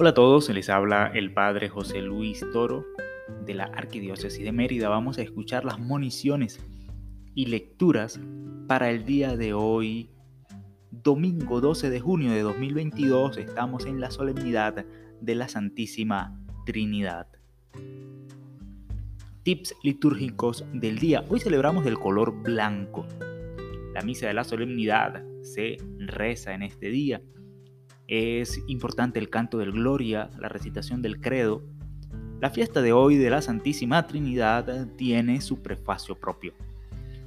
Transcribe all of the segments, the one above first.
Hola a todos, les habla el Padre José Luis Toro de la Arquidiócesis de Mérida. Vamos a escuchar las moniciones y lecturas para el día de hoy, domingo 12 de junio de 2022. Estamos en la solemnidad de la Santísima Trinidad. Tips litúrgicos del día. Hoy celebramos el color blanco. La misa de la solemnidad se reza en este día es importante el canto del Gloria, la recitación del Credo. La fiesta de hoy de la Santísima Trinidad tiene su prefacio propio.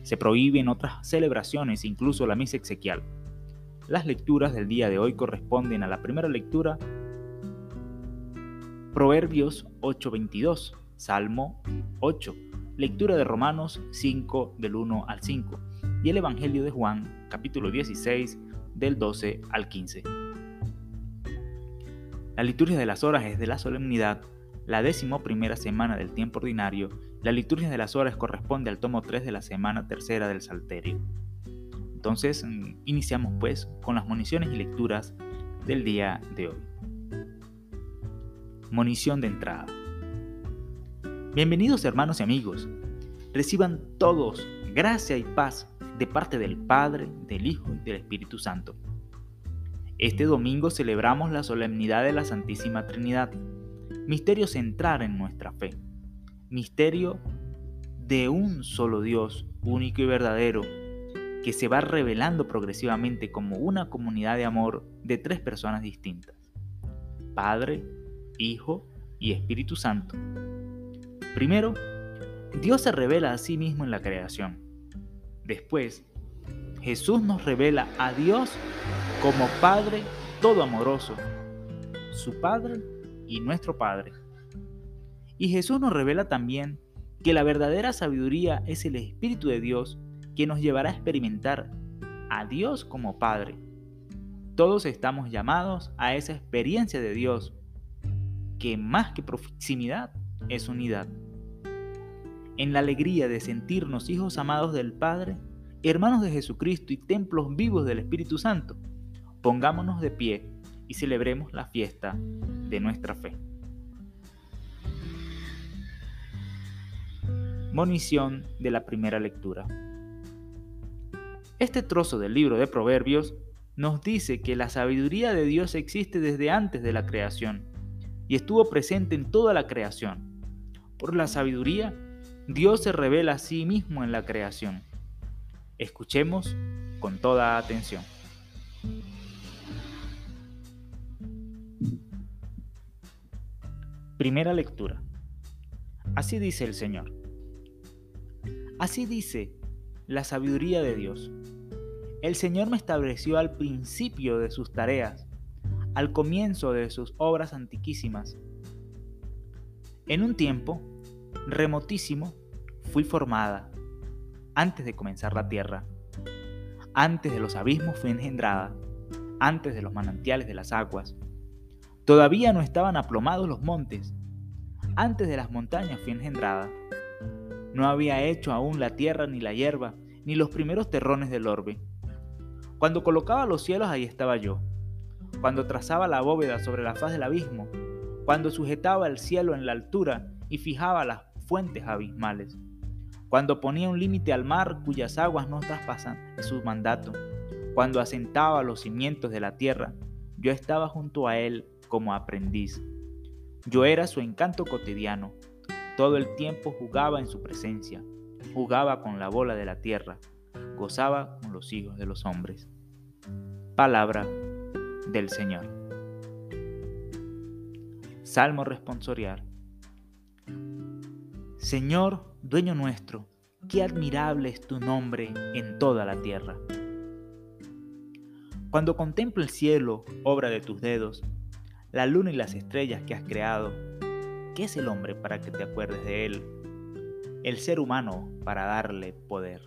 Se prohíben otras celebraciones, incluso la misa exequial. Las lecturas del día de hoy corresponden a la primera lectura, Proverbios 8:22, Salmo 8, lectura de Romanos 5 del 1 al 5 y el Evangelio de Juan capítulo 16 del 12 al 15. La liturgia de las horas es de la solemnidad, la décimo primera semana del tiempo ordinario. La liturgia de las horas corresponde al tomo 3 de la semana tercera del Salterio. Entonces, mm, iniciamos pues con las municiones y lecturas del día de hoy. Munición de entrada. Bienvenidos hermanos y amigos. Reciban todos gracia y paz de parte del Padre, del Hijo y del Espíritu Santo. Este domingo celebramos la solemnidad de la Santísima Trinidad, misterio central en nuestra fe, misterio de un solo Dios, único y verdadero, que se va revelando progresivamente como una comunidad de amor de tres personas distintas, Padre, Hijo y Espíritu Santo. Primero, Dios se revela a sí mismo en la creación. Después, Jesús nos revela a Dios como Padre todo amoroso, su Padre y nuestro Padre. Y Jesús nos revela también que la verdadera sabiduría es el Espíritu de Dios que nos llevará a experimentar a Dios como Padre. Todos estamos llamados a esa experiencia de Dios, que más que proximidad es unidad. En la alegría de sentirnos hijos amados del Padre, hermanos de Jesucristo y templos vivos del Espíritu Santo, Pongámonos de pie y celebremos la fiesta de nuestra fe. Monición de la primera lectura. Este trozo del libro de Proverbios nos dice que la sabiduría de Dios existe desde antes de la creación y estuvo presente en toda la creación. Por la sabiduría, Dios se revela a sí mismo en la creación. Escuchemos con toda atención. Primera lectura. Así dice el Señor. Así dice la sabiduría de Dios. El Señor me estableció al principio de sus tareas, al comienzo de sus obras antiquísimas. En un tiempo remotísimo fui formada, antes de comenzar la tierra. Antes de los abismos fui engendrada, antes de los manantiales de las aguas. Todavía no estaban aplomados los montes. Antes de las montañas fui engendrada. No había hecho aún la tierra ni la hierba, ni los primeros terrones del orbe. Cuando colocaba los cielos ahí estaba yo. Cuando trazaba la bóveda sobre la faz del abismo. Cuando sujetaba el cielo en la altura y fijaba las fuentes abismales. Cuando ponía un límite al mar cuyas aguas no traspasan su mandato. Cuando asentaba los cimientos de la tierra, yo estaba junto a él como aprendiz. Yo era su encanto cotidiano. Todo el tiempo jugaba en su presencia, jugaba con la bola de la tierra, gozaba con los hijos de los hombres. Palabra del Señor. Salmo responsorial. Señor, dueño nuestro, qué admirable es tu nombre en toda la tierra. Cuando contemplo el cielo, obra de tus dedos, la luna y las estrellas que has creado. ¿Qué es el hombre para que te acuerdes de él? El ser humano para darle poder.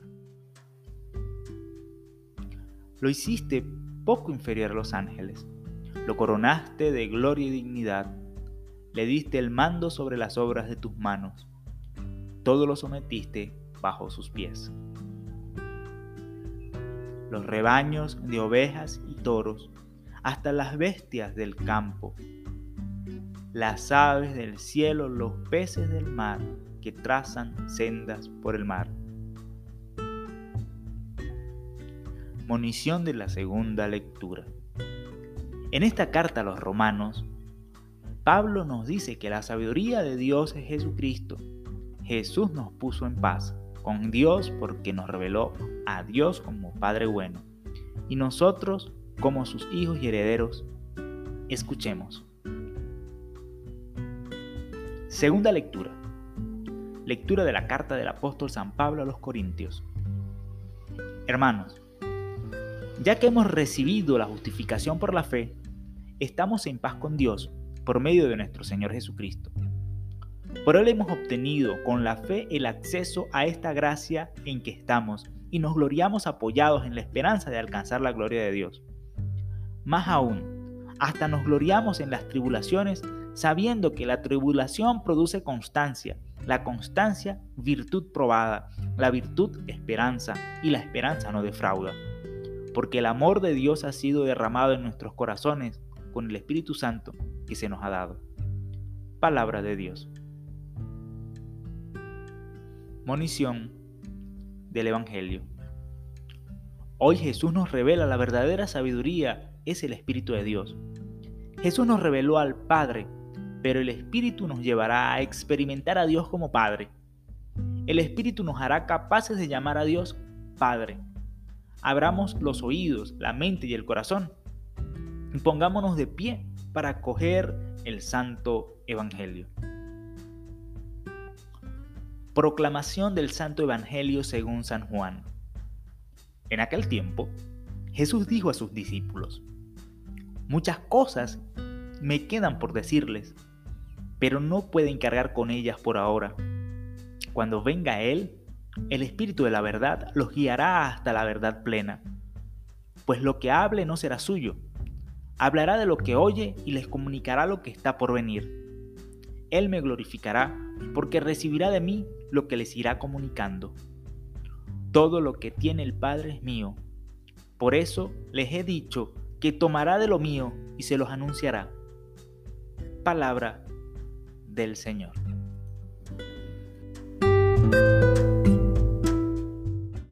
Lo hiciste poco inferior a los ángeles. Lo coronaste de gloria y dignidad. Le diste el mando sobre las obras de tus manos. Todo lo sometiste bajo sus pies. Los rebaños de ovejas y toros hasta las bestias del campo. las aves del cielo, los peces del mar, que trazan sendas por el mar. Monición de la segunda lectura. En esta carta a los romanos, Pablo nos dice que la sabiduría de Dios es Jesucristo. Jesús nos puso en paz con Dios porque nos reveló a Dios como Padre bueno. Y nosotros, como sus hijos y herederos, escuchemos. Segunda lectura. Lectura de la carta del apóstol San Pablo a los Corintios. Hermanos, ya que hemos recibido la justificación por la fe, estamos en paz con Dios por medio de nuestro Señor Jesucristo. Por Él hemos obtenido con la fe el acceso a esta gracia en que estamos y nos gloriamos apoyados en la esperanza de alcanzar la gloria de Dios. Más aún, hasta nos gloriamos en las tribulaciones sabiendo que la tribulación produce constancia, la constancia virtud probada, la virtud esperanza y la esperanza no defrauda. Porque el amor de Dios ha sido derramado en nuestros corazones con el Espíritu Santo que se nos ha dado. Palabra de Dios. Monición del Evangelio. Hoy Jesús nos revela la verdadera sabiduría es el Espíritu de Dios. Jesús nos reveló al Padre, pero el Espíritu nos llevará a experimentar a Dios como Padre. El Espíritu nos hará capaces de llamar a Dios Padre. Abramos los oídos, la mente y el corazón y pongámonos de pie para acoger el Santo Evangelio. Proclamación del Santo Evangelio según San Juan. En aquel tiempo, Jesús dijo a sus discípulos, Muchas cosas me quedan por decirles, pero no pueden cargar con ellas por ahora. Cuando venga Él, el Espíritu de la verdad los guiará hasta la verdad plena, pues lo que hable no será suyo, hablará de lo que oye y les comunicará lo que está por venir. Él me glorificará, porque recibirá de mí lo que les irá comunicando. Todo lo que tiene el Padre es mío. Por eso les he dicho que tomará de lo mío y se los anunciará. Palabra del Señor.